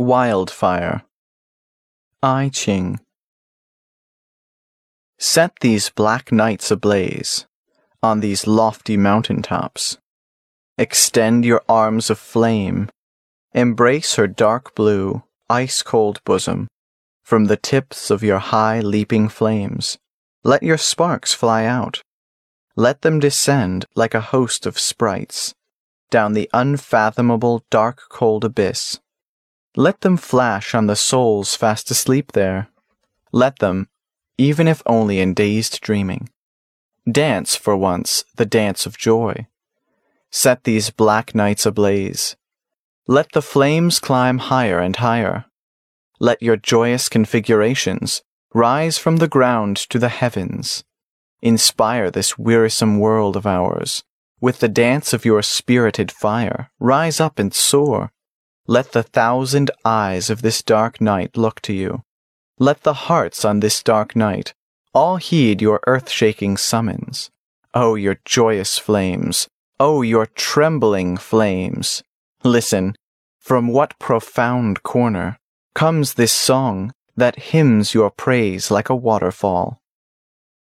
Wildfire Ai Qing Set these black nights ablaze on these lofty mountain tops. Extend your arms of flame. Embrace her dark blue, ice cold bosom from the tips of your high leaping flames. Let your sparks fly out. Let them descend like a host of sprites down the unfathomable dark cold abyss. Let them flash on the souls fast asleep there. Let them, even if only in dazed dreaming, dance for once the dance of joy. Set these black nights ablaze. Let the flames climb higher and higher. Let your joyous configurations rise from the ground to the heavens. Inspire this wearisome world of ours with the dance of your spirited fire. Rise up and soar. Let the thousand eyes of this dark night look to you. Let the hearts on this dark night all heed your earth-shaking summons. Oh, your joyous flames! Oh, your trembling flames! Listen, from what profound corner comes this song that hymns your praise like a waterfall?